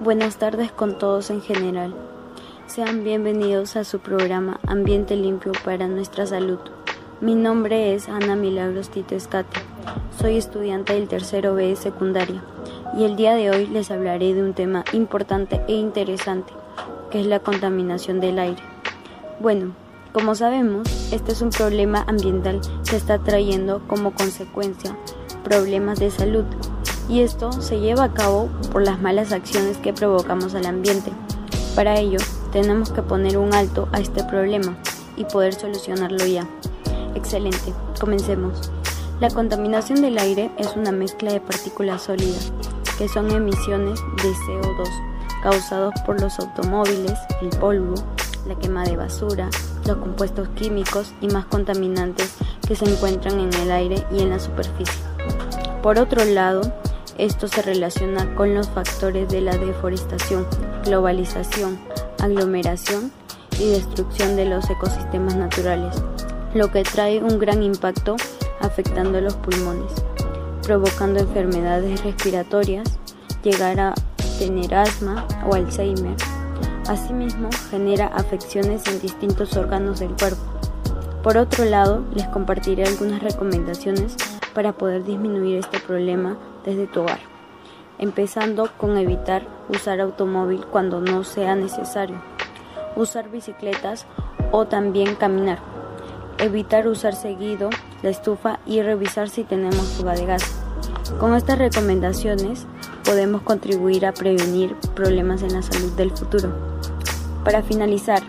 Buenas tardes con todos en general. Sean bienvenidos a su programa Ambiente Limpio para nuestra Salud. Mi nombre es Ana Milagros Tito Escate. Soy estudiante del tercero B de secundaria y el día de hoy les hablaré de un tema importante e interesante, que es la contaminación del aire. Bueno, como sabemos, este es un problema ambiental que está trayendo como consecuencia problemas de salud y esto se lleva a cabo por las malas acciones que provocamos al ambiente. Para ello, tenemos que poner un alto a este problema y poder solucionarlo ya. Excelente, comencemos. La contaminación del aire es una mezcla de partículas sólidas, que son emisiones de CO2 causados por los automóviles, el polvo, la quema de basura, los compuestos químicos y más contaminantes que se encuentran en el aire y en la superficie. Por otro lado, esto se relaciona con los factores de la deforestación, globalización, aglomeración y destrucción de los ecosistemas naturales, lo que trae un gran impacto afectando los pulmones, provocando enfermedades respiratorias, llegar a tener asma o Alzheimer. Asimismo, genera afecciones en distintos órganos del cuerpo. Por otro lado, les compartiré algunas recomendaciones para poder disminuir este problema desde tu hogar, empezando con evitar usar automóvil cuando no sea necesario, usar bicicletas o también caminar, evitar usar seguido la estufa y revisar si tenemos fuga de gas. Con estas recomendaciones podemos contribuir a prevenir problemas en la salud del futuro. Para finalizar,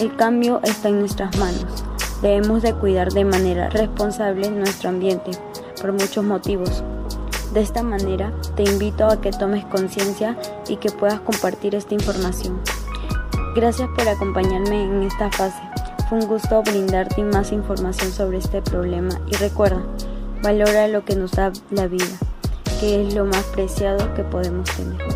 el cambio está en nuestras manos. Debemos de cuidar de manera responsable nuestro ambiente por muchos motivos. De esta manera, te invito a que tomes conciencia y que puedas compartir esta información. Gracias por acompañarme en esta fase. Fue un gusto brindarte más información sobre este problema y recuerda, valora lo que nos da la vida, que es lo más preciado que podemos tener.